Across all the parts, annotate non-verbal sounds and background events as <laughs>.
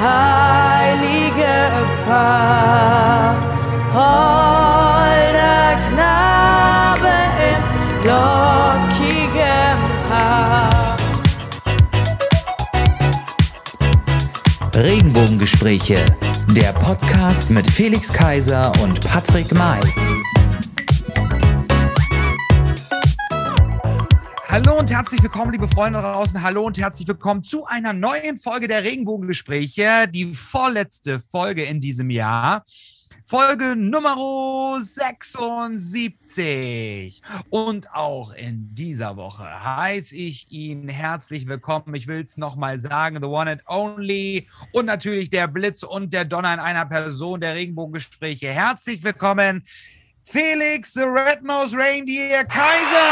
heilige Pfarr. Holder Knabe im lockigem Haar. Regenbogengespräche, der Podcast mit Felix Kaiser und Patrick May. Hallo und herzlich willkommen, liebe Freunde draußen. Hallo und herzlich willkommen zu einer neuen Folge der Regenbogengespräche, die vorletzte Folge in diesem Jahr. Folge Nummer 76. Und auch in dieser Woche heiße ich ihn herzlich willkommen. Ich will es nochmal sagen, the one and only und natürlich der Blitz und der Donner in einer Person der Regenbogengespräche. Herzlich willkommen, Felix the Red-Nosed Reindeer Kaiser.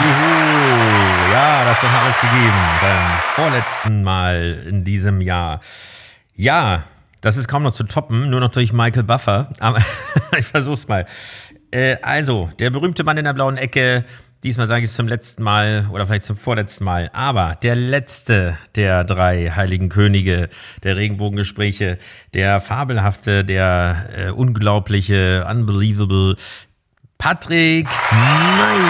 Juhu, ja, das hat alles gegeben beim vorletzten Mal in diesem Jahr. Ja, das ist kaum noch zu toppen, nur noch durch Michael Buffer. Aber <laughs> ich versuch's mal. Äh, also, der berühmte Mann in der blauen Ecke. Diesmal sage ich es zum letzten Mal oder vielleicht zum vorletzten Mal. Aber der letzte der drei heiligen Könige der Regenbogengespräche, der fabelhafte, der äh, unglaubliche, unbelievable Patrick May.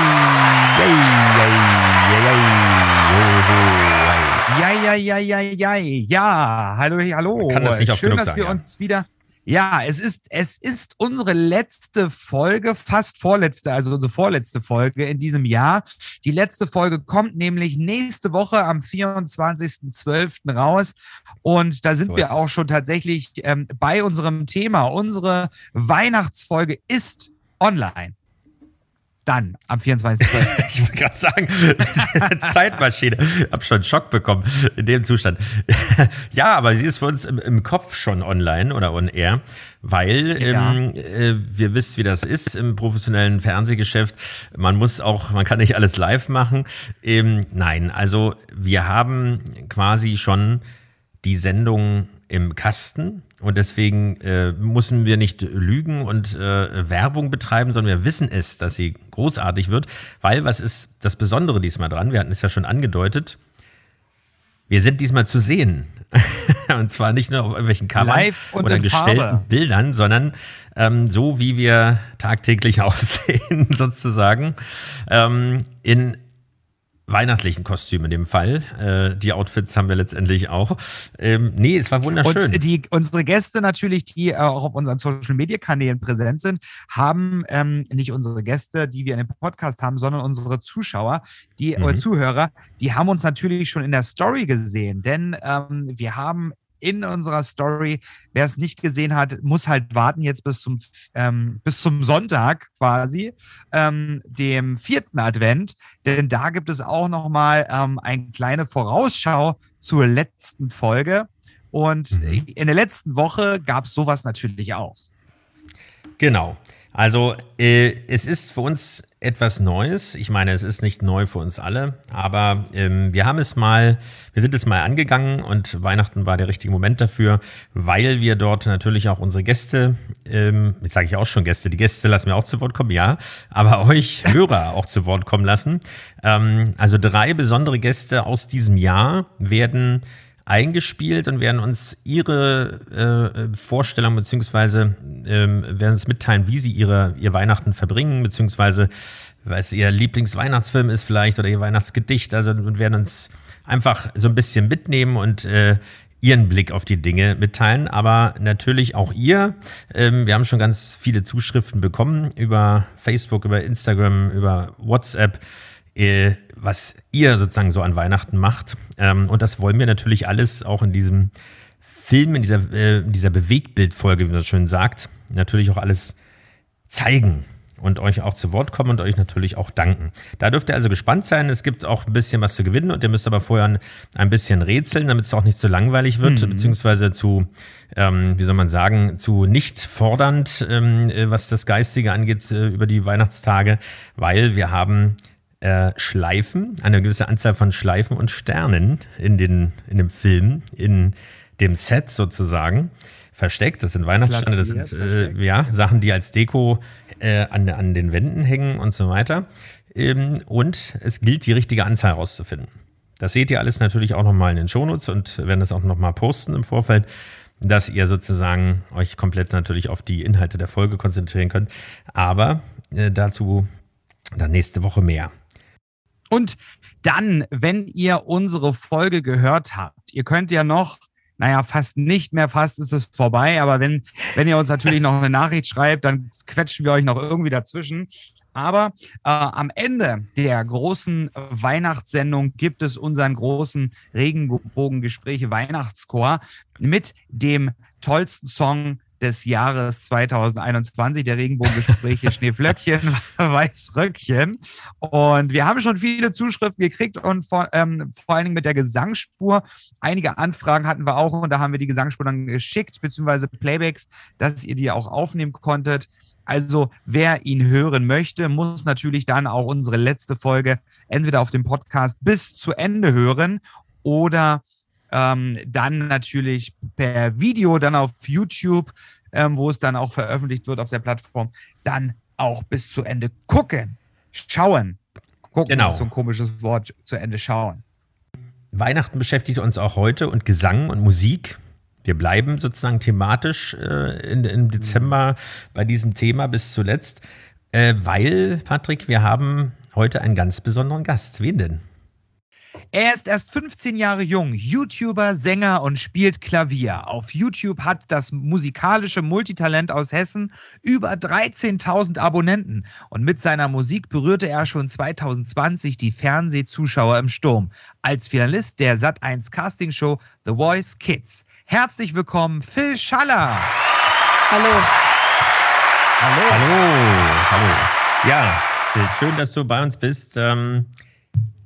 Ja, ja, ja, ja, ja, ja. Hallo, hallo. Man kann das nicht oft Schön, genug dass sagen, wir ja. uns wieder. Ja, es ist, es ist unsere letzte Folge, fast vorletzte, also unsere vorletzte Folge in diesem Jahr. Die letzte Folge kommt nämlich nächste Woche am 24.12. raus. Und da sind wir auch schon tatsächlich ähm, bei unserem Thema. Unsere Weihnachtsfolge ist online. Dann am 24.12. <laughs> Ich wollte gerade sagen, das ist eine Zeitmaschine. Ich habe schon Schock bekommen in dem Zustand. <laughs> Ja, aber sie ist für uns im, im Kopf schon online oder on air, weil Ja. ähm, äh, wir wissen, wie das ist im professionellen Fernsehgeschäft. Man muss auch, man kann nicht alles live machen. Ähm, nein, also wir haben quasi schon die Sendung im Kasten und deswegen äh, müssen wir nicht lügen und äh, Werbung betreiben, sondern wir wissen es, dass sie großartig wird, weil was ist das Besondere diesmal dran? Wir hatten es ja schon angedeutet. Wir sind diesmal zu sehen. <laughs> und zwar nicht nur auf irgendwelchen Covern oder gestellten Farbe. Bildern, sondern ähm, so, wie wir tagtäglich <laughs> aussehen, sozusagen. Ähm, in weihnachtlichen Kostüm in dem Fall. Äh, die Outfits haben wir letztendlich auch. Ähm, nee, es war wunderschön. Und die, unsere Gäste natürlich, die äh, auch auf unseren Social Media Kanälen präsent sind, haben ähm, nicht unsere Gäste, die wir in dem Podcast haben, sondern unsere Zuschauer, die Mhm. oder Zuhörer, die haben uns natürlich schon in der Story gesehen, denn ähm, wir haben in unserer Story, wer es nicht gesehen hat, muss halt warten jetzt bis zum, ähm, bis zum Sonntag quasi, ähm, dem vierten Advent, denn da gibt es auch nochmal ähm, eine kleine Vorausschau zur letzten Folge. Und Mhm. in der letzten Woche gab es sowas natürlich auch. Genau. Also äh, es ist für uns etwas Neues. Ich meine, es ist nicht neu für uns alle, aber ähm, wir haben es mal, wir sind es mal angegangen und Weihnachten war der richtige Moment dafür, weil wir dort natürlich auch unsere Gäste, ähm, jetzt sage ich auch schon Gäste, die Gäste lassen wir auch zu Wort kommen, ja, aber <laughs> euch Hörer auch zu Wort kommen lassen. Ähm, also drei besondere Gäste aus diesem Jahr werden eingespielt und werden uns ihre äh, Vorstellung beziehungsweise ähm, werden uns mitteilen, wie sie ihre, ihr Weihnachten verbringen, beziehungsweise was ihr Lieblingsweihnachtsfilm ist vielleicht oder ihr Weihnachtsgedicht. Also und werden uns einfach so ein bisschen mitnehmen und äh, ihren Blick auf die Dinge mitteilen, aber natürlich auch ihr. Ähm, wir haben schon ganz viele Zuschriften bekommen über Facebook, über Instagram, über WhatsApp was ihr sozusagen so an Weihnachten macht. Ähm, und das wollen wir natürlich alles auch in diesem Film, in dieser, äh, dieser Bewegtbildfolge, wie man das schön sagt, natürlich auch alles zeigen und euch auch zu Wort kommen und euch natürlich auch danken. Da dürft ihr also gespannt sein. Es gibt auch ein bisschen was zu gewinnen und ihr müsst aber vorher ein, bisschen rätseln, damit es auch nicht zu langweilig wird, beziehungsweise zu, ähm, wie soll man sagen, zu nicht fordernd, ähm, äh, was das Geistige angeht äh, über die Weihnachtstage, weil wir haben äh, Schleifen, eine gewisse Anzahl von Schleifen und Sternen in, den, in dem Film, in dem Set sozusagen versteckt. Das sind Weihnachtsstände, das sind äh, ja, Sachen, die als Deko äh, an, an den Wänden hängen und so weiter. Ähm, und es gilt, die richtige Anzahl rauszufinden. Das seht ihr alles natürlich auch nochmal in den Shownotes und werden das auch nochmal posten im Vorfeld, dass ihr sozusagen euch komplett natürlich auf die Inhalte der Folge konzentrieren könnt. Aber äh, dazu dann nächste Woche mehr. Und dann, wenn ihr unsere Folge gehört habt, ihr könnt ja noch naja, fast nicht mehr, fast ist es vorbei. Aber wenn, wenn ihr uns natürlich noch eine Nachricht schreibt, dann quetschen wir euch noch irgendwie dazwischen. Aber äh, am Ende der großen Weihnachtssendung gibt es unseren großen Regenbogengespräche Weihnachtschor mit dem tollsten Song des Jahres 2021, der Regenbogengespräche <laughs> Schneeflöckchen, Weißröckchen. Und wir haben schon viele Zuschriften gekriegt und vor, ähm, vor allen Dingen mit der Gesangsspur. Einige Anfragen hatten wir auch und da haben wir die Gesangsspur dann geschickt, beziehungsweise Playbacks, dass ihr die auch aufnehmen konntet. Also wer ihn hören möchte, muss natürlich dann auch unsere letzte Folge entweder auf dem Podcast bis zu Ende hören oder ähm, dann natürlich per Video, dann auf YouTube, ähm, wo es dann auch veröffentlicht wird auf der Plattform, dann auch bis zu Ende gucken. Schauen. Gucken genau. ist so ein komisches Wort, zu Ende schauen. Weihnachten beschäftigt uns auch heute und Gesang und Musik. Wir bleiben sozusagen thematisch äh, in, im Dezember bei diesem Thema bis zuletzt, äh, weil, Patrick, wir haben heute einen ganz besonderen Gast. Wen denn? Er ist erst 15 Jahre jung, YouTuber, Sänger und spielt Klavier. Auf YouTube hat das musikalische Multitalent aus Hessen über 13.000 Abonnenten und mit seiner Musik berührte er schon 2020 die Fernsehzuschauer im Sturm als Finalist der Sat1 Castingshow The Voice Kids. Herzlich willkommen, Phil Schaller. Hallo. Hallo. Hallo. Hallo. Ja, schön, dass du bei uns bist. Ähm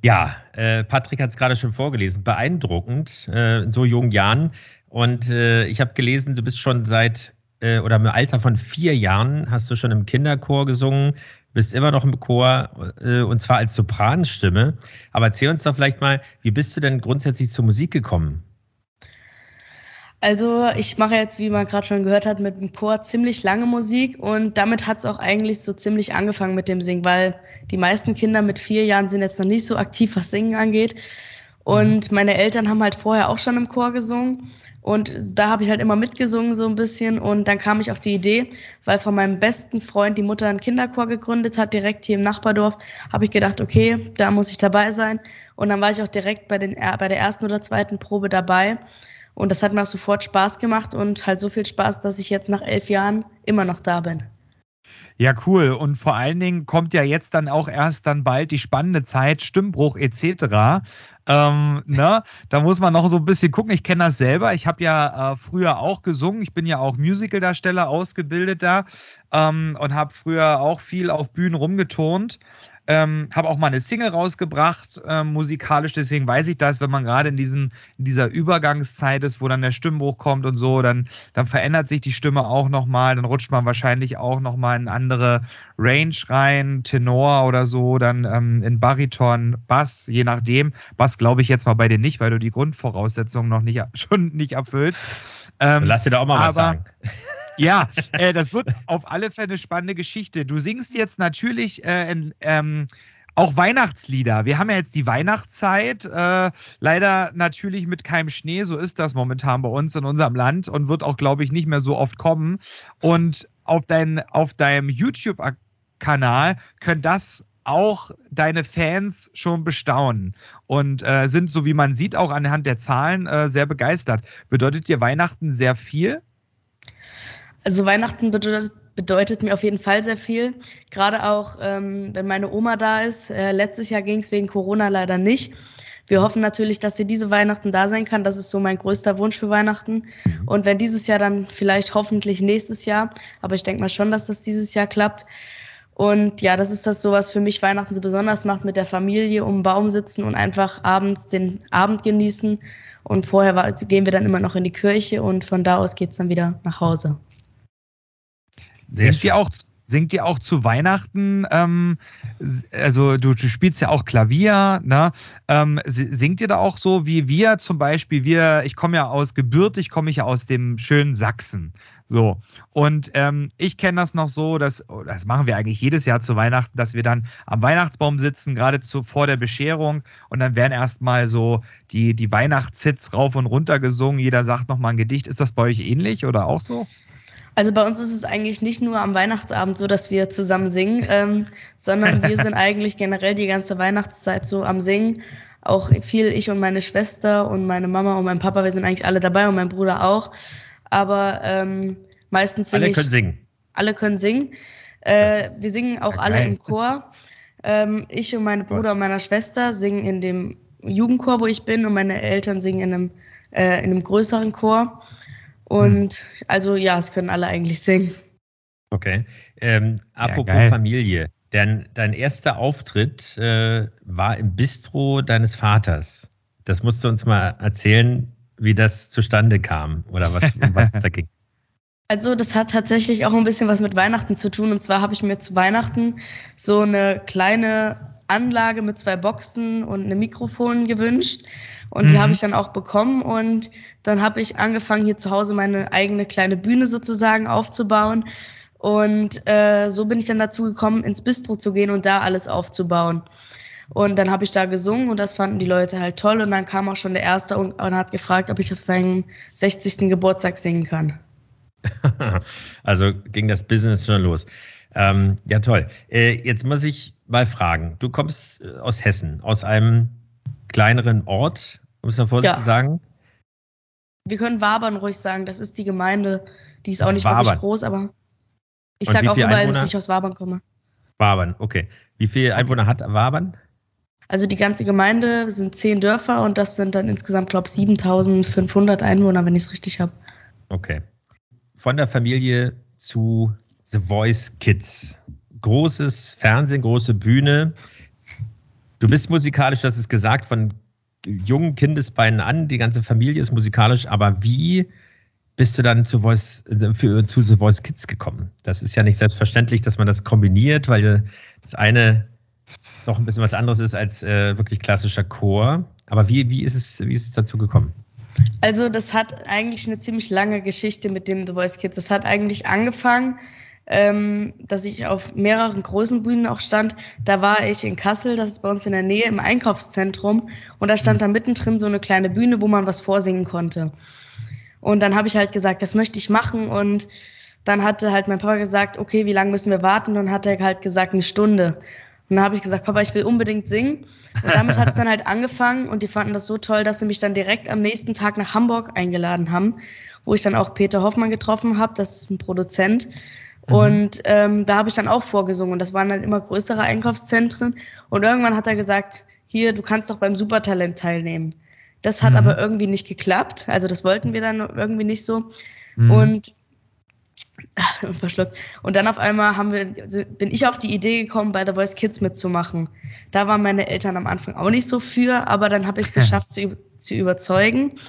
ja, äh, Patrick hat es gerade schon vorgelesen. Beeindruckend, äh, in so jungen Jahren. Und äh, ich habe gelesen, du bist schon seit äh, oder im Alter von vier Jahren hast du schon im Kinderchor gesungen, bist immer noch im Chor äh, und zwar als Sopranstimme. Aber erzähl uns doch vielleicht mal, wie bist du denn grundsätzlich zur Musik gekommen? Also ich mache jetzt, wie man gerade schon gehört hat, mit dem Chor ziemlich lange Musik und damit hat es auch eigentlich so ziemlich angefangen mit dem Singen, weil die meisten Kinder mit vier Jahren sind jetzt noch nicht so aktiv, was Singen angeht. Und mhm. meine Eltern haben halt vorher auch schon im Chor gesungen und da habe ich halt immer mitgesungen so ein bisschen und dann kam ich auf die Idee, weil von meinem besten Freund die Mutter einen Kinderchor gegründet hat, direkt hier im Nachbardorf, habe ich gedacht, okay, da muss ich dabei sein und dann war ich auch direkt bei, den, bei der ersten oder zweiten Probe dabei und das hat mir auch sofort Spaß gemacht und halt so viel Spaß, dass ich jetzt nach elf Jahren immer noch da bin. Ja, cool. Und vor allen Dingen kommt ja jetzt dann auch erst dann bald die spannende Zeit, Stimmbruch etc. Ähm, ne? Da muss man noch so ein bisschen gucken. Ich kenne das selber. Ich habe ja äh, früher auch gesungen. Ich bin ja auch Musicaldarsteller, ausgebildeter ähm, und habe früher auch viel auf Bühnen rumgeturnt. Ähm, habe auch mal eine Single rausgebracht, äh, musikalisch, deswegen weiß ich das, wenn man gerade in diesem, in dieser Übergangszeit ist, wo dann der Stimmbruch kommt und so, dann, dann verändert sich die Stimme auch nochmal, dann rutscht man wahrscheinlich auch nochmal in andere Range rein, Tenor oder so, dann ähm, in Bariton, Bass, je nachdem. Bass glaube ich jetzt mal bei dir nicht, weil du die Grundvoraussetzungen noch nicht <laughs> schon nicht erfüllst. Ähm, Lass dir da auch mal aber, was sagen. Ja, äh, das wird auf alle Fälle eine spannende Geschichte. Du singst jetzt natürlich äh, in, ähm, auch Weihnachtslieder. Wir haben ja jetzt die Weihnachtszeit. Äh, leider natürlich mit keinem Schnee. So ist das momentan bei uns in unserem Land und wird auch, glaube ich, nicht mehr so oft kommen. Und auf, dein, auf deinem YouTube-Kanal können das auch deine Fans schon bestaunen und äh, sind, so wie man sieht, auch anhand der Zahlen äh, sehr begeistert. Bedeutet dir Weihnachten sehr viel? Also Weihnachten bedeutet, bedeutet mir auf jeden Fall sehr viel. Gerade auch, ähm, wenn meine Oma da ist. Äh, letztes Jahr ging es wegen Corona leider nicht. Wir hoffen natürlich, dass sie diese Weihnachten da sein kann. Das ist so mein größter Wunsch für Weihnachten. Mhm. Und wenn dieses Jahr, dann vielleicht hoffentlich nächstes Jahr. Aber ich denke mal schon, dass das dieses Jahr klappt. Und ja, das ist das so, was für mich Weihnachten so besonders macht, mit der Familie um den Baum sitzen und einfach abends den Abend genießen. Und vorher war, gehen wir dann immer noch in die Kirche und von da aus geht's dann wieder nach Hause. Sehr sind, wir auch, Singt ihr auch zu Weihnachten? Ähm, also du, du, spielst ja auch Klavier, ne? Ähm, singt ihr da auch so wie wir zum Beispiel? Wir, ich komme ja aus gebürtig, komme ich ja aus dem schönen Sachsen. So. Und ähm, ich kenne das noch so, dass, oh, das machen wir eigentlich jedes Jahr zu Weihnachten, dass wir dann am Weihnachtsbaum sitzen, gerade zu, vor der Bescherung, und dann werden erstmal so die, die Weihnachtshits rauf und runter gesungen. Jeder sagt nochmal ein Gedicht. Ist das bei euch ähnlich oder auch so? Also bei uns ist es eigentlich nicht nur am Weihnachtsabend so, dass wir zusammen singen, ähm, sondern wir sind <laughs> eigentlich generell die ganze Weihnachtszeit so am Singen. Auch viel ich und meine Schwester und meine Mama und mein Papa, wir sind eigentlich alle dabei und mein Bruder auch. Aber ähm, meistens singe Alle können singen. Alle können singen. Äh, wir singen auch alle im Chor. Ähm, ich und meine Bruder und meine Schwester singen in dem Jugendchor, wo ich bin, und meine Eltern singen in einem, äh, in einem größeren Chor. Und hm. also ja, es können alle eigentlich singen. Okay. Ähm, apropos ja, Familie, dein, dein erster Auftritt äh, war im Bistro deines Vaters. Das musst du uns mal erzählen, wie das zustande kam oder was, um was es da ging. <laughs> Also das hat tatsächlich auch ein bisschen was mit Weihnachten zu tun. Und zwar habe ich mir zu Weihnachten so eine kleine Anlage mit zwei Boxen und einem Mikrofon gewünscht. Und mhm. die habe ich dann auch bekommen. Und dann habe ich angefangen, hier zu Hause meine eigene kleine Bühne sozusagen aufzubauen. Und äh, so bin ich dann dazu gekommen, ins Bistro zu gehen und da alles aufzubauen. Und dann habe ich da gesungen und das fanden die Leute halt toll. Und dann kam auch schon der Erste und, und hat gefragt, ob ich auf seinem 60. Geburtstag singen kann. <laughs> also ging das Business schon los. Ähm, ja, toll. Äh, jetzt muss ich mal fragen. Du kommst äh, aus Hessen, aus einem kleineren Ort, um es mal vorsichtig ja. zu sagen? Wir können Wabern ruhig sagen. Das ist die Gemeinde. Die ist auch nicht Wabern. wirklich groß, aber ich sage auch überall, dass ich aus Wabern komme. Wabern, okay. Wie viele Einwohner hat Wabern? Also die ganze Gemeinde sind zehn Dörfer und das sind dann insgesamt, glaube ich, 7500 Einwohner, wenn ich es richtig habe. Okay. Von der Familie zu The Voice Kids. Großes Fernsehen, große Bühne. Du bist musikalisch, das ist gesagt, von jungen Kindesbeinen an. Die ganze Familie ist musikalisch. Aber wie bist du dann zu, Voice, für, zu The Voice Kids gekommen? Das ist ja nicht selbstverständlich, dass man das kombiniert, weil das eine doch ein bisschen was anderes ist als äh, wirklich klassischer Chor. Aber wie, wie, ist es, wie ist es dazu gekommen? Also das hat eigentlich eine ziemlich lange Geschichte mit dem The Voice Kids. Das hat eigentlich angefangen ähm, dass ich auf mehreren großen Bühnen auch stand. Da war ich in Kassel, das ist bei uns in der Nähe im Einkaufszentrum und da stand da mittendrin so eine kleine Bühne, wo man was vorsingen konnte. Und dann habe ich halt gesagt, das möchte ich machen und dann hatte halt mein Papa gesagt, okay, wie lange müssen wir warten? Und dann hat er halt gesagt, eine Stunde. Und dann habe ich gesagt, Papa, ich will unbedingt singen. Und damit hat es dann halt angefangen und die fanden das so toll, dass sie mich dann direkt am nächsten Tag nach Hamburg eingeladen haben, wo ich dann auch Peter Hoffmann getroffen habe, das ist ein Produzent. Mhm. Und ähm, da habe ich dann auch vorgesungen. Und das waren dann immer größere Einkaufszentren. Und irgendwann hat er gesagt, hier, du kannst doch beim Supertalent teilnehmen. Das hat mhm. aber irgendwie nicht geklappt. Also das wollten wir dann irgendwie nicht so. Mhm. Und <laughs> verschluckt. Und dann auf einmal haben wir, bin ich auf die Idee gekommen, bei The Voice Kids mitzumachen. Da waren meine Eltern am Anfang auch nicht so für, aber dann habe ich es <laughs> geschafft zu, zu überzeugen.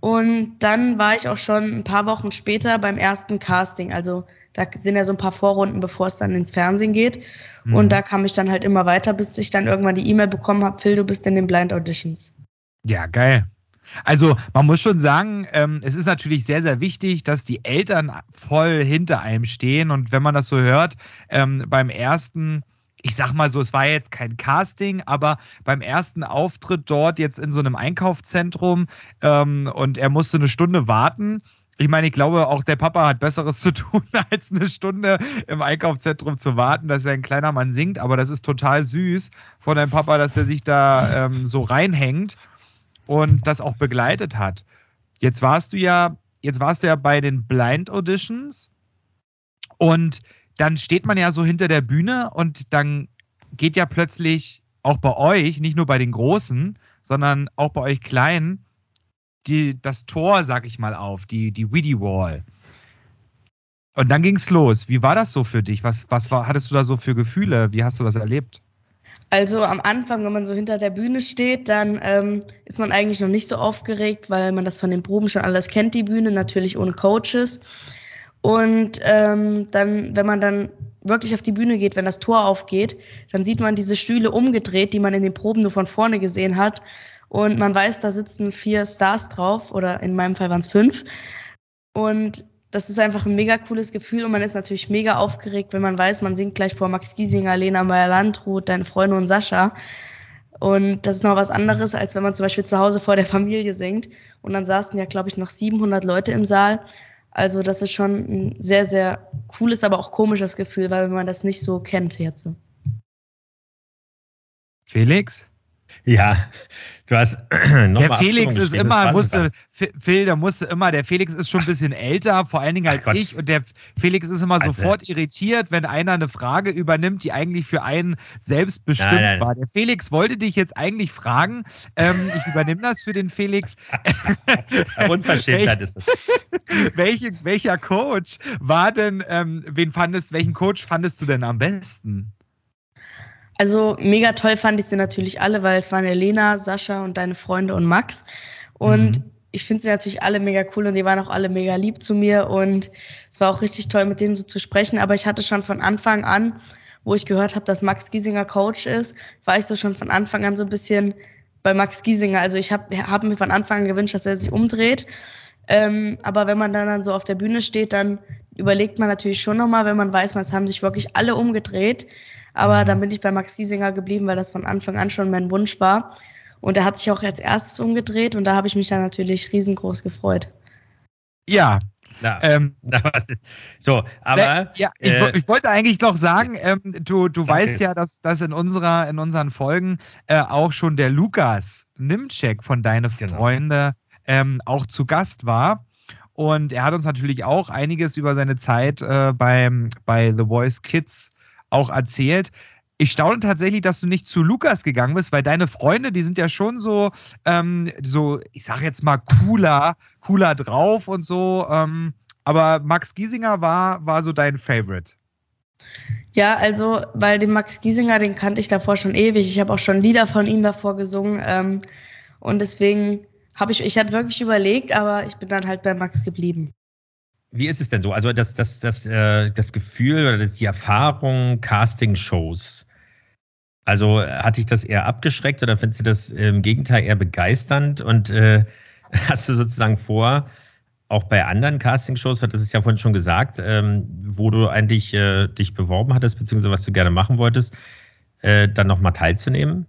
Und dann war ich auch schon ein paar Wochen später beim ersten Casting. Also da sind ja so ein paar Vorrunden, bevor es dann ins Fernsehen geht. Mhm. Und da kam ich dann halt immer weiter, bis ich dann irgendwann die E-Mail bekommen habe, Phil, du bist in den Blind Auditions. Ja, geil. Also man muss schon sagen, ähm, es ist natürlich sehr, sehr wichtig, dass die Eltern voll hinter einem stehen. Und wenn man das so hört, ähm, beim ersten, ich sag mal so, es war jetzt kein Casting, aber beim ersten Auftritt dort jetzt in so einem Einkaufszentrum ähm, und er musste eine Stunde warten, ich meine, ich glaube, auch der Papa hat Besseres <laughs> zu tun, als eine Stunde im Einkaufszentrum zu warten, dass er ein kleiner Mann singt. Aber das ist total süß von deinem Papa, dass er sich da ähm, so reinhängt und das auch begleitet hat. Jetzt warst du ja, jetzt warst du ja bei den Blind Auditions und dann steht man ja so hinter der Bühne und dann geht ja plötzlich auch bei euch, nicht nur bei den Großen, sondern auch bei euch Kleinen, die, das Tor, sag ich mal, auf, die, die Widdy Wall. Und dann ging's los. Wie war das so für dich? Was, was war, hattest du da so für Gefühle? Wie hast du das erlebt? Also am Anfang, wenn man so hinter der Bühne steht, dann ähm, ist man eigentlich noch nicht so aufgeregt, weil man das von den Proben schon alles kennt, die Bühne, natürlich ohne Coaches. Und ähm, dann, wenn man dann wirklich auf die Bühne geht, wenn das Tor aufgeht, dann sieht man diese Stühle umgedreht, die man in den Proben nur von vorne gesehen hat. Und man weiß, da sitzen vier Stars drauf, oder in meinem Fall waren es fünf. Und das ist einfach ein mega cooles Gefühl und man ist natürlich mega aufgeregt, wenn man weiß, man singt gleich vor Max Giesinger, Lena Meyer-Landrut, deine Freunde und Sascha. Und das ist noch was anderes, als wenn man zum Beispiel zu Hause vor der Familie singt. Und dann saßen ja, glaube ich, noch 700 Leute im Saal. Also das ist schon ein sehr, sehr cooles, aber auch komisches Gefühl, weil man das nicht so kennt jetzt. Felix? Ja, du hast <clears throat> noch Der Felix ist immer, musste, Phil, der musste immer, der Felix ist schon ein bisschen älter, vor allen Dingen als Ach, ich. Und der Felix ist immer also, sofort irritiert, wenn einer eine Frage übernimmt, die eigentlich für einen selbst bestimmt nein, nein. war. Der Felix wollte dich jetzt eigentlich fragen. Ähm, ich übernehme das für den Felix. <laughs> Unverschämtheit ist es. <laughs> Welche, welcher Coach war denn, ähm, wen fandest, welchen Coach fandest du denn am besten? Also mega toll fand ich sie natürlich alle, weil es waren ja Lena, Sascha und deine Freunde und Max. Und mhm. ich finde sie natürlich alle mega cool und die waren auch alle mega lieb zu mir und es war auch richtig toll, mit denen so zu sprechen. Aber ich hatte schon von Anfang an, wo ich gehört habe, dass Max Giesinger Coach ist, war ich so schon von Anfang an so ein bisschen bei Max Giesinger. Also ich habe hab mir von Anfang an gewünscht, dass er sich umdreht. Ähm, aber wenn man dann, dann so auf der Bühne steht, dann überlegt man natürlich schon nochmal, wenn man weiß, es haben sich wirklich alle umgedreht. Aber mhm. dann bin ich bei Max Giesinger geblieben, weil das von Anfang an schon mein Wunsch war. Und er hat sich auch als erstes umgedreht und da habe ich mich dann natürlich riesengroß gefreut. Ja. Na, ähm, <laughs> na, was ist, so, aber. Ja, ich, äh, ich wollte eigentlich noch sagen, ähm, du, du weißt ja, dass, dass in, unserer, in unseren Folgen äh, auch schon der Lukas Nimczek von Deine genau. Freunde ähm, auch zu Gast war. Und er hat uns natürlich auch einiges über seine Zeit äh, beim, bei The Voice Kids auch erzählt. Ich staune tatsächlich, dass du nicht zu Lukas gegangen bist, weil deine Freunde, die sind ja schon so, ähm, so, ich sag jetzt mal, cooler, cooler drauf und so. Ähm, aber Max Giesinger war, war so dein Favorite. Ja, also, weil den Max Giesinger, den kannte ich davor schon ewig. Ich habe auch schon Lieder von ihm davor gesungen. Ähm, und deswegen habe ich, ich hatte wirklich überlegt, aber ich bin dann halt bei Max geblieben. Wie ist es denn so? Also das, das, das, äh, das Gefühl oder das, die Erfahrung Casting-Shows. Also hat dich das eher abgeschreckt oder findest du das im Gegenteil eher begeisternd? Und äh, <laughs> hast du sozusagen vor, auch bei anderen Casting-Shows, das ist ja vorhin schon gesagt, ähm, wo du eigentlich äh, dich beworben hattest, beziehungsweise was du gerne machen wolltest, äh, dann nochmal teilzunehmen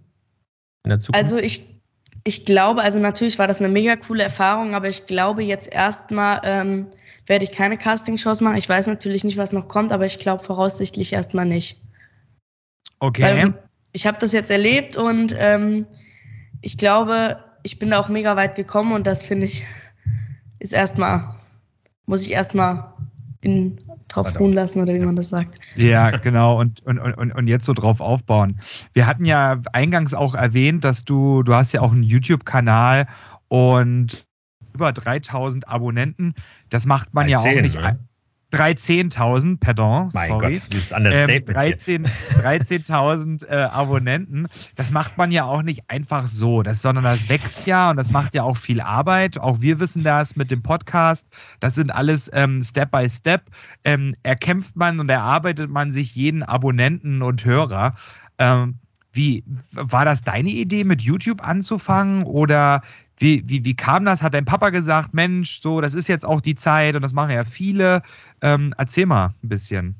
in der Zukunft? Also ich, ich glaube, also natürlich war das eine mega coole Erfahrung, aber ich glaube jetzt erstmal, ähm, werde ich keine Castingshows machen. Ich weiß natürlich nicht, was noch kommt, aber ich glaube voraussichtlich erstmal nicht. Okay. Weil ich habe das jetzt erlebt und ähm, ich glaube, ich bin da auch mega weit gekommen und das finde ich ist erstmal, muss ich erstmal in drauf ruhen lassen oder wie man das sagt. Ja, <laughs> genau. Und, und, und, und jetzt so drauf aufbauen. Wir hatten ja eingangs auch erwähnt, dass du, du hast ja auch einen YouTube-Kanal und über 3000 Abonnenten. Das macht man 13, ja auch nicht. Ne? 13.000, pardon, mein sorry. Gott, dieses Understatement ähm, 13.000 13 äh, Abonnenten. Das macht man ja auch nicht einfach so, das, sondern das wächst ja und das macht ja auch viel Arbeit. Auch wir wissen das mit dem Podcast. Das sind alles ähm, Step by Step. Ähm, erkämpft man und erarbeitet man sich jeden Abonnenten und Hörer. Ähm, wie war das deine Idee, mit YouTube anzufangen oder wie, wie, wie kam das? Hat dein Papa gesagt, Mensch, so, das ist jetzt auch die Zeit und das machen ja viele. Ähm, erzähl mal ein bisschen.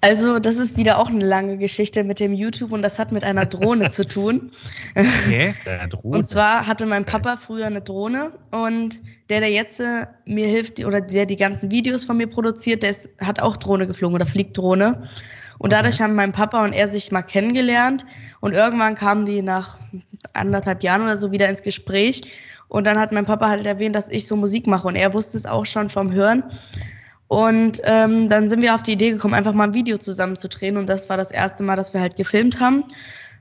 Also, das ist wieder auch eine lange Geschichte mit dem YouTube und das hat mit einer Drohne <laughs> zu tun. Okay, <laughs> Drohne. Und zwar hatte mein Papa früher eine Drohne und der, der jetzt äh, mir hilft oder der die ganzen Videos von mir produziert, der ist, hat auch Drohne geflogen oder fliegt Drohne. Und dadurch haben mein Papa und er sich mal kennengelernt. Und irgendwann kamen die nach anderthalb Jahren oder so wieder ins Gespräch. Und dann hat mein Papa halt erwähnt, dass ich so Musik mache. Und er wusste es auch schon vom Hören. Und ähm, dann sind wir auf die Idee gekommen, einfach mal ein Video zusammen zu drehen. Und das war das erste Mal, dass wir halt gefilmt haben.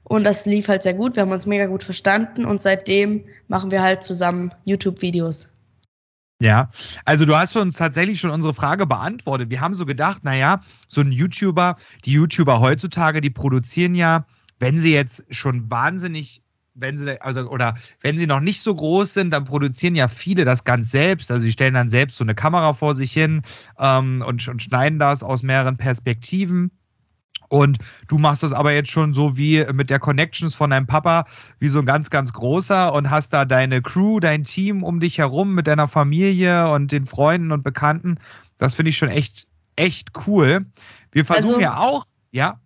Und das lief halt sehr gut, wir haben uns mega gut verstanden. Und seitdem machen wir halt zusammen YouTube-Videos. Ja, also du hast uns tatsächlich schon unsere Frage beantwortet. Wir haben so gedacht, naja, so ein YouTuber, die YouTuber heutzutage, die produzieren ja, wenn sie jetzt schon wahnsinnig wenn sie, also, oder wenn sie noch nicht so groß sind, dann produzieren ja viele das ganz selbst. Also sie stellen dann selbst so eine Kamera vor sich hin ähm, und, und schneiden das aus mehreren Perspektiven. Und du machst das aber jetzt schon so wie mit der Connections von deinem Papa, wie so ein ganz, ganz großer und hast da deine Crew, dein Team um dich herum mit deiner Familie und den Freunden und Bekannten. Das finde ich schon echt, echt cool. Wir versuchen also, ja auch, ja.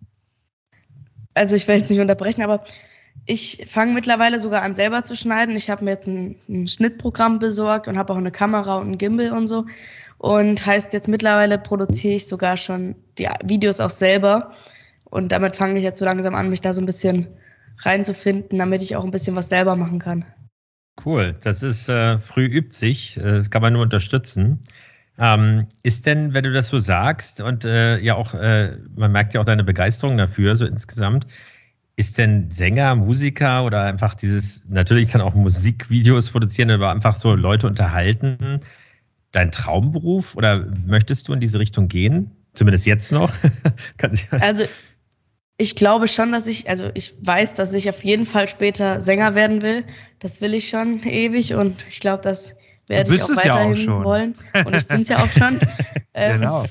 Also ich will jetzt nicht unterbrechen, aber ich fange mittlerweile sogar an, selber zu schneiden. Ich habe mir jetzt ein, ein Schnittprogramm besorgt und habe auch eine Kamera und ein Gimbal und so. Und heißt jetzt mittlerweile produziere ich sogar schon die Videos auch selber. Und damit fange ich jetzt so langsam an, mich da so ein bisschen reinzufinden, damit ich auch ein bisschen was selber machen kann. Cool, das ist äh, früh übt sich, äh, das kann man nur unterstützen. Ähm, ist denn, wenn du das so sagst und äh, ja auch, äh, man merkt ja auch deine Begeisterung dafür, so insgesamt, ist denn Sänger, Musiker oder einfach dieses, natürlich kann auch Musikvideos produzieren, aber einfach so Leute unterhalten, dein Traumberuf oder möchtest du in diese Richtung gehen? Zumindest jetzt noch? <laughs> also ich glaube schon, dass ich, also ich weiß, dass ich auf jeden Fall später Sänger werden will. Das will ich schon ewig und ich glaube, das werde ich auch weiterhin ja auch wollen. Und ich bin es ja auch schon. <laughs> Ähm, genau.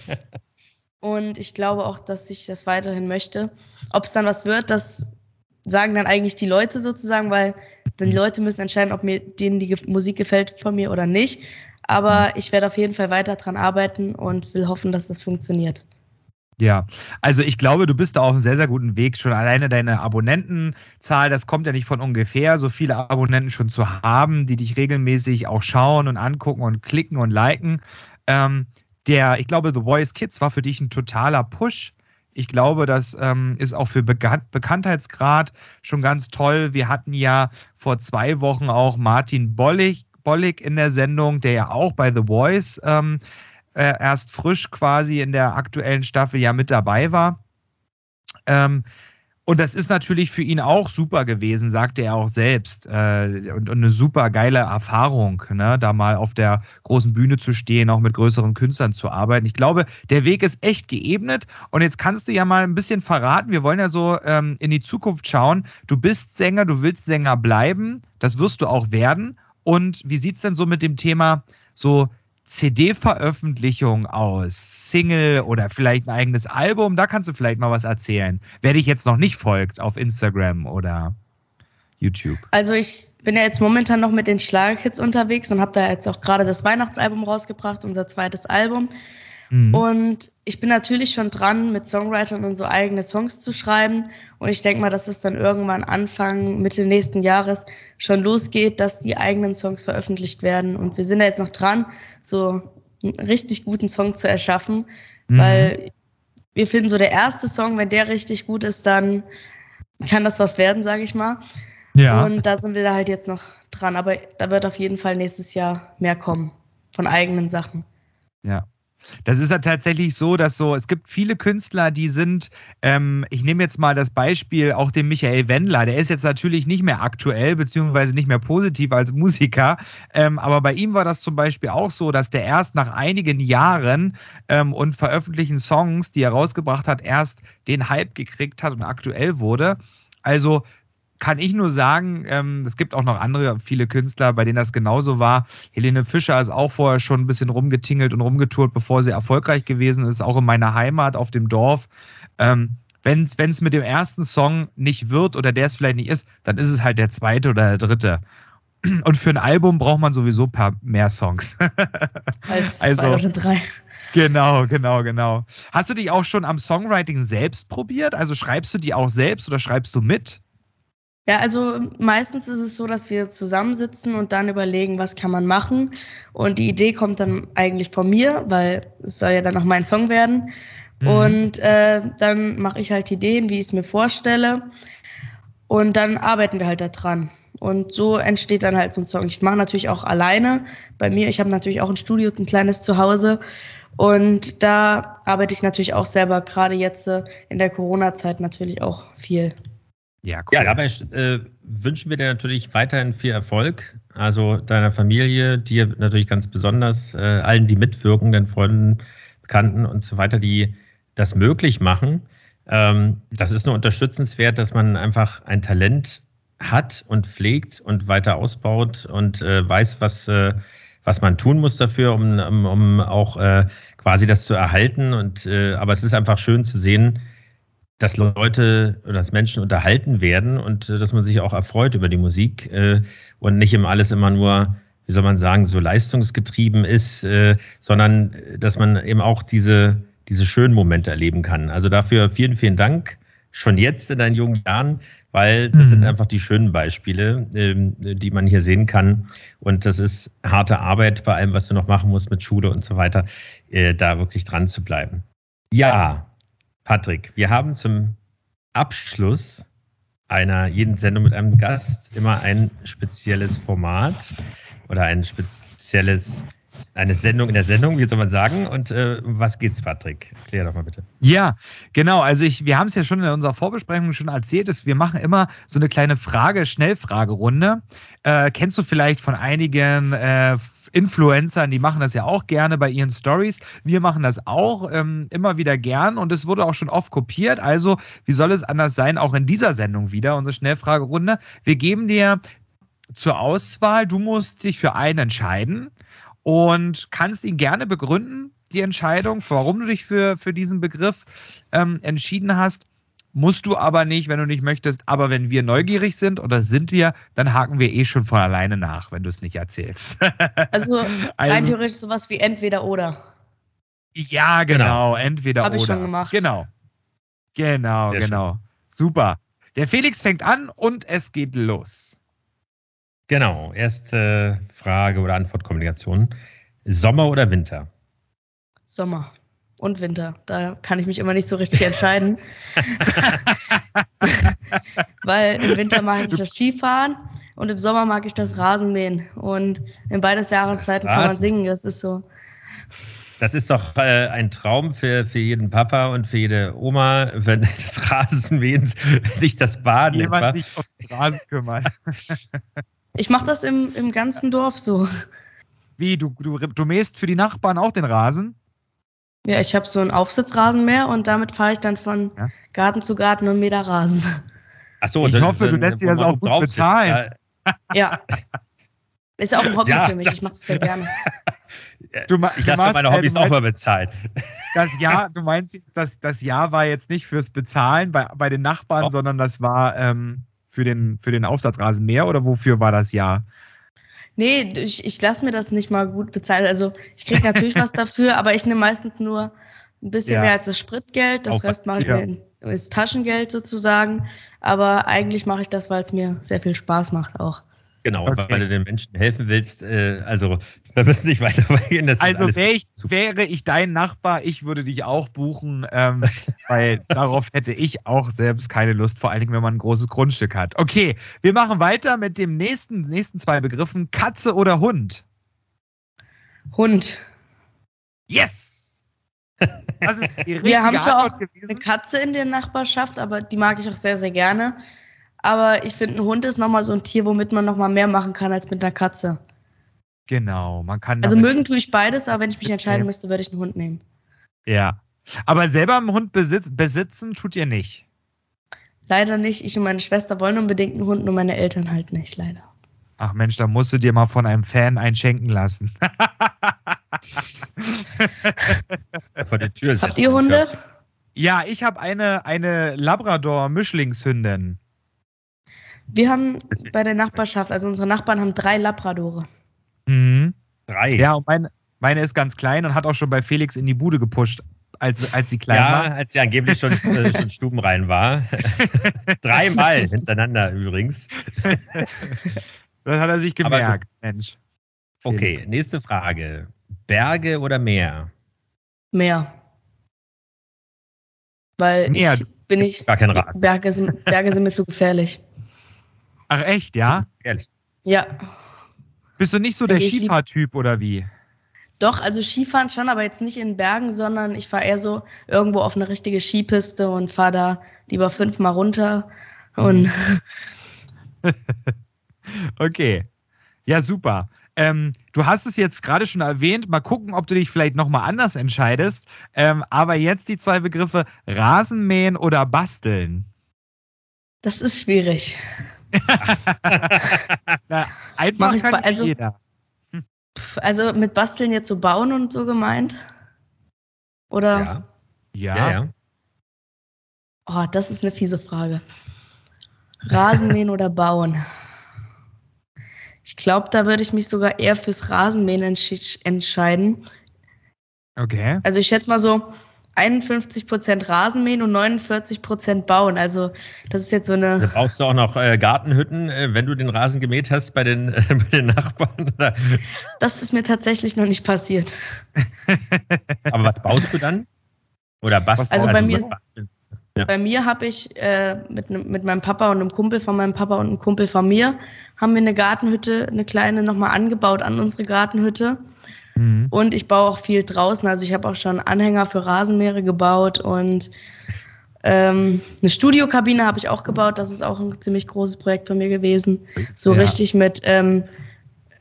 Und ich glaube auch, dass ich das weiterhin möchte. Ob es dann was wird, das sagen dann eigentlich die Leute sozusagen, weil dann die Leute müssen entscheiden, ob mir denen die Musik gefällt von mir oder nicht. Aber ich werde auf jeden Fall weiter dran arbeiten und will hoffen, dass das funktioniert. Ja, also ich glaube, du bist da auf einem sehr, sehr guten Weg. Schon alleine deine Abonnentenzahl, das kommt ja nicht von ungefähr, so viele Abonnenten schon zu haben, die dich regelmäßig auch schauen und angucken und klicken und liken. Ähm, der, ich glaube, The Voice Kids war für dich ein totaler Push. Ich glaube, das ähm, ist auch für Bekan Bekanntheitsgrad schon ganz toll. Wir hatten ja vor zwei Wochen auch Martin Bollig, Bollig in der Sendung, der ja auch bei The Voice ähm, äh, erst frisch quasi in der aktuellen Staffel ja mit dabei war. Ähm, und das ist natürlich für ihn auch super gewesen, sagte er auch selbst. Äh, und, und, eine super geile Erfahrung, ne? da mal auf der großen Bühne zu stehen, auch mit größeren Künstlern zu arbeiten. Ich glaube, der Weg ist echt geebnet. Und jetzt kannst du ja mal ein bisschen verraten. Wir wollen ja so ähm, in die Zukunft schauen. Du bist Sänger, du willst Sänger bleiben. Das wirst du auch werden. Und wie sieht es denn so mit dem Thema so CD-Veröffentlichung aus, Single oder vielleicht ein eigenes Album? Da kannst du vielleicht mal was erzählen. Wer dich jetzt noch nicht folgt auf Instagram oder YouTube. Also ich bin ja jetzt momentan noch mit den Schlagerkids unterwegs und habe da jetzt auch gerade das Weihnachtsalbum rausgebracht, unser zweites Album. Mhm. Und ich bin natürlich schon dran, mit Songwritern und so eigene Songs zu schreiben. Und ich denke mal, dass es dann irgendwann Anfang, Mitte nächsten Jahres schon losgeht, dass die eigenen Songs veröffentlicht werden. Und wir sind da jetzt noch dran, so einen richtig guten Song zu erschaffen, mhm. weil wir finden so der erste Song, wenn der richtig gut ist, dann kann das was werden, sage ich mal. Ja. Und da sind wir da halt jetzt noch dran. Aber da wird auf jeden Fall nächstes Jahr mehr kommen von eigenen Sachen. Ja, das ist ja tatsächlich so, dass so, es gibt viele Künstler, die sind, ähm, ich nehme jetzt mal das Beispiel auch den Michael Wendler, der ist jetzt natürlich nicht mehr aktuell, beziehungsweise nicht mehr positiv als Musiker, ähm, aber bei ihm war das zum Beispiel auch so, dass der erst nach einigen Jahren ähm, und veröffentlichten Songs, die er rausgebracht hat, erst den Hype gekriegt hat und aktuell wurde. Also kann ich nur sagen, ähm, es gibt auch noch andere, viele Künstler, bei denen das genauso war. Helene Fischer ist auch vorher schon ein bisschen rumgetingelt und rumgetourt, bevor sie erfolgreich gewesen ist, auch in meiner Heimat auf dem Dorf. Ähm, wenn es mit dem ersten Song nicht wird oder der es vielleicht nicht ist, dann ist es halt der zweite oder der dritte. Und für ein Album braucht man sowieso paar mehr Songs. <laughs> Als also, zwei oder drei. Genau, genau, genau. Hast du dich auch schon am Songwriting selbst probiert? Also schreibst du die auch selbst oder schreibst du mit? Ja, also meistens ist es so, dass wir zusammensitzen und dann überlegen, was kann man machen. Und die Idee kommt dann eigentlich von mir, weil es soll ja dann auch mein Song werden. Mhm. Und äh, dann mache ich halt Ideen, wie ich es mir vorstelle. Und dann arbeiten wir halt daran. Und so entsteht dann halt so ein Song. Ich mache natürlich auch alleine. Bei mir, ich habe natürlich auch ein Studio, ein kleines Zuhause. Und da arbeite ich natürlich auch selber, gerade jetzt äh, in der Corona-Zeit natürlich auch viel. Ja, cool. Ja, dabei äh, wünschen wir dir natürlich weiterhin viel Erfolg. Also deiner Familie, dir natürlich ganz besonders, äh, allen, die mitwirken, den Freunden, Bekannten und so weiter, die das möglich machen. Ähm, das ist nur unterstützenswert, dass man einfach ein Talent hat und pflegt und weiter ausbaut und äh, weiß, was, äh, was man tun muss dafür, um, um, um auch äh, quasi das zu erhalten. Und äh, aber es ist einfach schön zu sehen, dass Leute oder dass Menschen unterhalten werden und äh, dass man sich auch erfreut über die Musik äh, und nicht immer alles immer nur, wie soll man sagen, so leistungsgetrieben ist, äh, sondern äh, dass man eben auch diese, diese schönen Momente erleben kann. Also dafür vielen, vielen Dank schon jetzt in deinen jungen Jahren, weil das mhm. sind einfach die schönen Beispiele, ähm, die man hier sehen kann. Und das ist harte Arbeit bei allem, was du noch machen musst mit Schule und so weiter, äh, da wirklich dran zu bleiben. Ja, Patrick, wir haben zum Abschluss einer jeden Sendung mit einem Gast immer ein spezielles Format oder ein spezielles eine Sendung in der Sendung, wie soll man sagen? Und äh, was geht's, Patrick? Klär doch mal bitte. Ja, genau. Also ich, wir haben es ja schon in unserer Vorbesprechung schon erzählt, dass wir machen immer so eine kleine Frage, Schnellfragerunde. Äh, kennst du vielleicht von einigen äh, Influencern, die machen das ja auch gerne bei ihren Stories. Wir machen das auch ähm, immer wieder gern und es wurde auch schon oft kopiert. Also, wie soll es anders sein, auch in dieser Sendung wieder, unsere Schnellfragerunde. Wir geben dir zur Auswahl, du musst dich für einen entscheiden und kannst ihn gerne begründen, die Entscheidung, warum du dich für, für diesen Begriff ähm, entschieden hast. Musst du aber nicht, wenn du nicht möchtest. Aber wenn wir neugierig sind, oder sind wir, dann haken wir eh schon von alleine nach, wenn du es nicht erzählst. also, <laughs> also rein theoretisch sowas wie entweder oder. Ja, genau, genau. entweder Hab oder. Habe ich schon gemacht. Genau. Genau, Sehr genau. Schön. Super. Der Felix fängt an und es geht los. Genau, erste Frage oder Antwortkommunikation. Sommer oder Winter? Sommer und Winter. Da kann ich mich immer nicht so richtig entscheiden. <laughs> Weil im Winter mag ich das Skifahren und im Sommer mag ich das Rasenmähen. Und in beides Jahreszeiten kann man singen. Das ist so. Das ist doch äh, ein Traum für, für jeden Papa und für jede Oma, wenn <laughs> das Rasenmähen sich das Baden Jemand etwa. sich auf den Rasen kümmert. <laughs> Ich mache das im, im ganzen Dorf so. Wie, du, du, du mähst für die Nachbarn auch den Rasen? Ja, ich habe so einen Aufsitzrasenmäher und damit fahre ich dann von ja? Garten zu Garten und mähe da Rasen. Ach so, ich hoffe, du lässt dir das auch gut bezahlen. Ja. Ist auch ein Hobby ja, für mich, ich mache das sehr <laughs> gerne. Du, ich lasse meine Hobbys äh, auch mal bezahlen. Das Jahr, <laughs> du meinst, das, das Jahr war jetzt nicht fürs Bezahlen bei, bei den Nachbarn, oh. sondern das war ähm, für den, für den Aufsatzrasenmäher oder wofür war das Jahr? Nee, ich, ich lasse mir das nicht mal gut bezahlen. Also ich kriege natürlich was dafür, aber ich nehme meistens nur ein bisschen ja. mehr als das Spritgeld. Das Auch Rest mache ich ja. mir ist Taschengeld sozusagen. Aber eigentlich mache ich das, weil es mir sehr viel Spaß macht auch. Genau, okay. weil du den Menschen helfen willst. Äh, also, da müssen nicht weitergehen. Das also, wär ich, wäre ich dein Nachbar, ich würde dich auch buchen, ähm, <laughs> weil darauf hätte ich auch selbst keine Lust, vor allen Dingen, wenn man ein großes Grundstück hat. Okay, wir machen weiter mit dem nächsten, nächsten zwei Begriffen: Katze oder Hund? Hund. Yes! Das ist die Wir haben zwar auch gewesen. eine Katze in der Nachbarschaft, aber die mag ich auch sehr, sehr gerne. Aber ich finde, ein Hund ist nochmal so ein Tier, womit man nochmal mehr machen kann als mit einer Katze. Genau, man kann. Also mögen tue ich beides, aber wenn ich mich entscheiden müsste, würde ich einen Hund nehmen. Ja. Aber selber einen Hund besitz, besitzen tut ihr nicht. Leider nicht. Ich und meine Schwester wollen unbedingt einen Hund, nur meine Eltern halt nicht, leider. Ach Mensch, da musst du dir mal von einem Fan einschenken lassen. <laughs> Vor der Tür Habt ihr Hunde? Ja, ich habe eine, eine Labrador-Mischlingshündin. Wir haben bei der Nachbarschaft, also unsere Nachbarn haben drei Labradore. Mhm. Drei? Ja, und meine, meine ist ganz klein und hat auch schon bei Felix in die Bude gepusht, als, als sie klein ja, war. Ja, als sie angeblich schon, <laughs> äh, schon stubenrein war. <laughs> Dreimal hintereinander übrigens. das hat er sich gemerkt, Mensch. Okay, nächste Frage. Berge oder Meer? Meer. Weil Meer, ich bin ich. Gar kein Rasen. Berge sind, Berge sind mir zu gefährlich. Ach echt, ja? Ehrlich. Ja. Bist du nicht so der Skifahrtyp oder wie? Doch, also Skifahren schon, aber jetzt nicht in Bergen, sondern ich fahre eher so irgendwo auf eine richtige Skipiste und fahre da lieber fünfmal runter. Und mhm. <laughs> okay. Ja, super. Ähm, du hast es jetzt gerade schon erwähnt. Mal gucken, ob du dich vielleicht nochmal anders entscheidest. Ähm, aber jetzt die zwei Begriffe Rasenmähen oder Basteln. Das ist schwierig. <laughs> Na, einfach ich kann also- jeder. Pff, Also mit Basteln jetzt so bauen und so gemeint? Oder? Ja, Ja. ja, ja. Oh, das ist eine fiese Frage. Rasenmähen oder bauen? Ich glaube, da würde ich mich sogar eher fürs Rasenmähen entsch entscheiden. Okay. Also ich schätze mal so 51% Rasenmähen und 49% bauen. Also das ist jetzt so Da eine. brauchst du auch noch äh, Gartenhütten, äh, wenn du den Rasen gemäht hast bei den, äh, <laughs> bei den Nachbarn. Oder? Das ist mir tatsächlich noch nicht passiert. <laughs> Aber was baust du dann? Oder basteln? Also bei mir- was basteln? Ja. Bei mir habe ich äh, mit, mit meinem Papa und einem Kumpel von meinem Papa und einem Kumpel von mir haben wir eine Gartenhütte, eine kleine nochmal angebaut an unsere Gartenhütte. Mhm. Und ich baue auch viel draußen. Also ich habe auch schon Anhänger für Rasenmähere gebaut und ähm, eine Studiokabine habe ich auch gebaut. Das ist auch ein ziemlich großes Projekt von mir gewesen. So Ja. richtig mit ähm,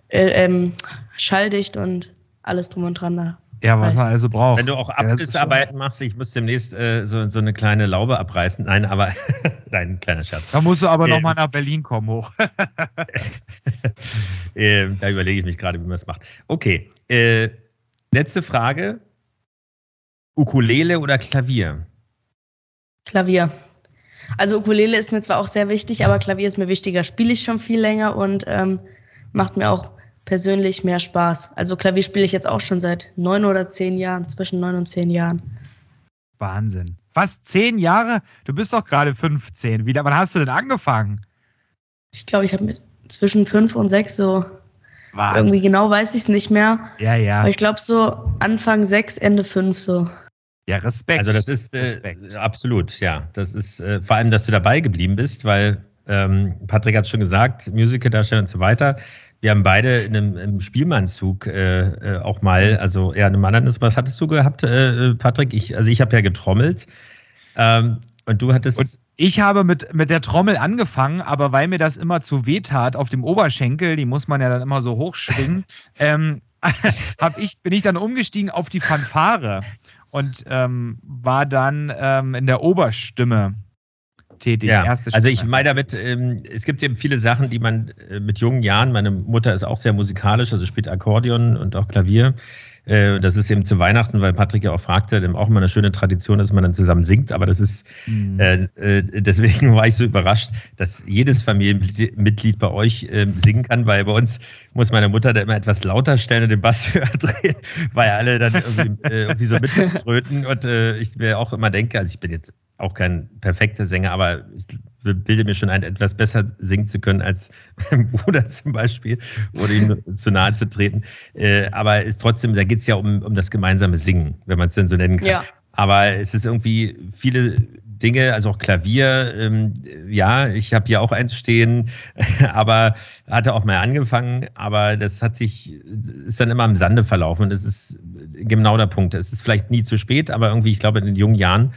äh, ähm, schalldicht und alles drum und dran da. Ja, was man also braucht. Wenn du auch Ja, Abrissarbeiten machst, ich muss demnächst äh, so, so eine kleine Laube abreißen. Nein, aber <laughs> nein, kleiner Scherz. Da musst du aber Ähm. noch mal nach Berlin kommen hoch. <laughs> Äh, da überlege ich mich gerade, wie man das macht. Okay, äh, letzte Frage. Ukulele oder Klavier? Klavier. Also Ukulele ist mir zwar auch sehr wichtig, aber Klavier ist mir wichtiger. Spiele ich schon viel länger und ähm, macht mir auch persönlich mehr Spaß. Also Klavier spiele ich jetzt auch schon seit neun oder zehn Jahren, zwischen neun und zehn Jahren. Wahnsinn. Was? Zehn Jahre? Du bist doch gerade 15. Wieder, wann hast du denn angefangen? Ich glaube, ich habe mit zwischen fünf und sechs so Wahnsinn. irgendwie genau weiß ich es nicht mehr. Ja, ja. Aber ich glaube so Anfang sechs, Ende fünf so. Ja, Respekt. Also das ist äh, Respekt. absolut, ja. Das ist äh, vor allem, dass du dabei geblieben bist, weil ähm, Patrick hat schon gesagt, Musical-Darsteller und so weiter. Wir haben beide in einem, im Spielmannzug äh, äh, auch mal, also eher in einem anderen, was hattest du gehabt, äh, Patrick? Ich, also ich habe ja getrommelt ähm, und du hattest Und ich habe mit, mit der Trommel angefangen, aber weil mir das immer zu weh tat auf dem Oberschenkel, die muss man ja dann immer so hochschwingen, <laughs> ähm, <laughs> ich, bin ich dann umgestiegen auf die Fanfare und ähm, war dann ähm, in der Oberstimme tätig. Ja, erste also ich meine damit, ähm, es gibt eben viele Sachen, die man äh, mit jungen Jahren, meine Mutter ist auch sehr musikalisch, also spielt Akkordeon und auch Klavier. Äh, das ist eben zu Weihnachten, weil Patrick ja auch fragte, eben auch immer eine schöne Tradition, dass man dann zusammen singt, aber das ist, Mhm. äh, äh, deswegen <laughs> war ich so überrascht, dass jedes Familienmitglied bei euch äh, singen kann, weil bei uns muss meine Mutter da immer etwas lauter stellen und den Bass <laughs> höher drehen, weil alle dann irgendwie, äh, irgendwie so <laughs> mittröten und äh, ich mir auch immer denke, also ich bin jetzt auch kein perfekter Sänger, aber ich bilde mir schon ein, etwas besser singen zu können als <laughs> mein Bruder zum Beispiel, ohne ihm <laughs> zu nahe zu treten. Äh, aber ist trotzdem, da geht es ja um, um das gemeinsame Singen, wenn man es denn so nennen kann. Ja. Aber es ist irgendwie viele Dinge, also auch Klavier, ähm, ja, ich habe hier auch eins stehen, <laughs> aber hatte auch mal angefangen, aber das hat sich, ist dann immer im Sande verlaufen und es ist genau der Punkt. Es ist vielleicht nie zu spät, aber irgendwie, ich glaube, in den jungen Jahren,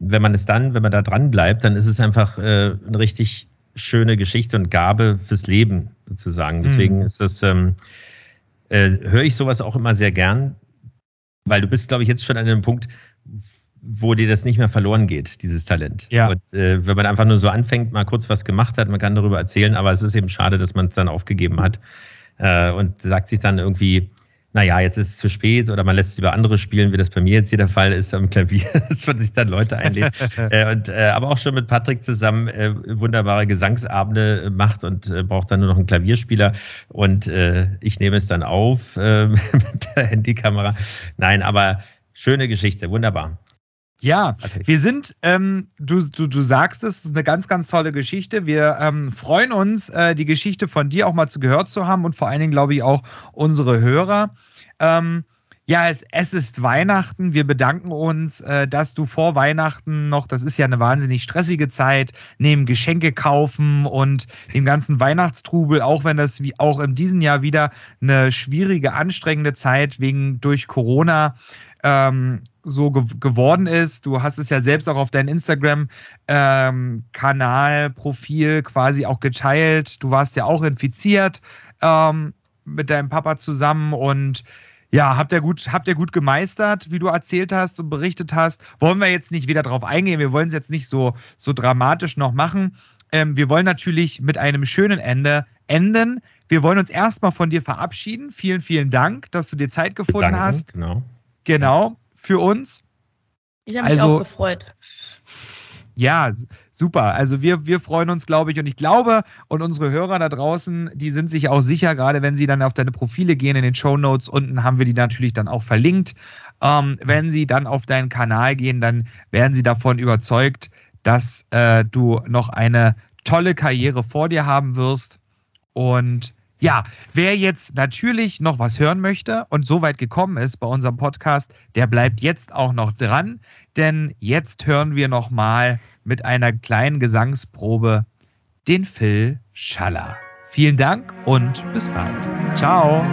wenn man es dann, wenn man da dran bleibt, dann ist es einfach äh, eine richtig schöne Geschichte und Gabe fürs Leben sozusagen. Deswegen Mhm. ist das, ähm, äh, höre ich sowas auch immer sehr gern, weil du bist, glaube ich, jetzt schon an einem Punkt, wo dir das nicht mehr verloren geht, dieses Talent. Ja. Und äh, wenn man einfach nur so anfängt, mal kurz was gemacht hat, man kann darüber erzählen, aber es ist eben schade, dass man es dann aufgegeben hat äh, und sagt sich dann irgendwie, naja, jetzt ist es zu spät oder man lässt es über andere spielen, wie das bei mir jetzt hier der Fall ist am Klavier, <laughs> dass man sich dann Leute einlädt. <laughs> äh, und, äh, aber auch schon mit Patrick zusammen äh, wunderbare Gesangsabende macht und äh, braucht dann nur noch einen Klavierspieler und äh, ich nehme es dann auf äh, <laughs> mit der Handykamera. Nein, aber schöne Geschichte, wunderbar. Ja, Patrick. wir sind, ähm, du, du, du sagst es, es ist eine ganz, ganz tolle Geschichte. Wir ähm, freuen uns, äh, die Geschichte von dir auch mal zu gehört zu haben und vor allen Dingen, glaube ich, auch unsere Hörer. Ähm, ja, es, es ist Weihnachten. Wir bedanken uns, äh, dass du vor Weihnachten noch, das ist ja eine wahnsinnig stressige Zeit, neben Geschenke kaufen und dem ganzen Weihnachtstrubel, auch wenn das wie auch in diesem Jahr wieder eine schwierige, anstrengende Zeit wegen durch Corona ähm, so ge geworden ist. Du hast es ja selbst auch auf deinem Instagram-Kanal, Profil quasi auch geteilt. Du warst ja auch infiziert ähm, mit deinem Papa zusammen und ja, habt ihr gut, habt ihr gut gemeistert, wie du erzählt hast und berichtet hast. Wollen wir jetzt nicht wieder drauf eingehen. Wir wollen es jetzt nicht so, so dramatisch noch machen. ähm, wir wollen natürlich mit einem schönen Ende enden. Wir wollen uns erstmal von dir verabschieden. Vielen, vielen Dank, dass du dir Zeit gefunden Danke, hast. Genau. Genau, für uns. Ich habe mich Also- auch gefreut. Ja, super. Also wir, wir freuen uns, glaube ich, und ich glaube, und unsere Hörer da draußen, die sind sich auch sicher, gerade wenn sie dann auf deine Profile gehen, in den Show Notes unten haben wir die natürlich dann auch verlinkt. Ähm, wenn sie dann auf deinen Kanal gehen, dann werden sie davon überzeugt, dass äh, du noch eine tolle Karriere vor dir haben wirst. Und ja, wer jetzt natürlich noch was hören möchte und so weit gekommen ist bei unserem Podcast, der bleibt jetzt auch noch dran, denn jetzt hören wir noch mal mit einer kleinen Gesangsprobe den Phil Schaller. Vielen Dank und bis bald. Ciao.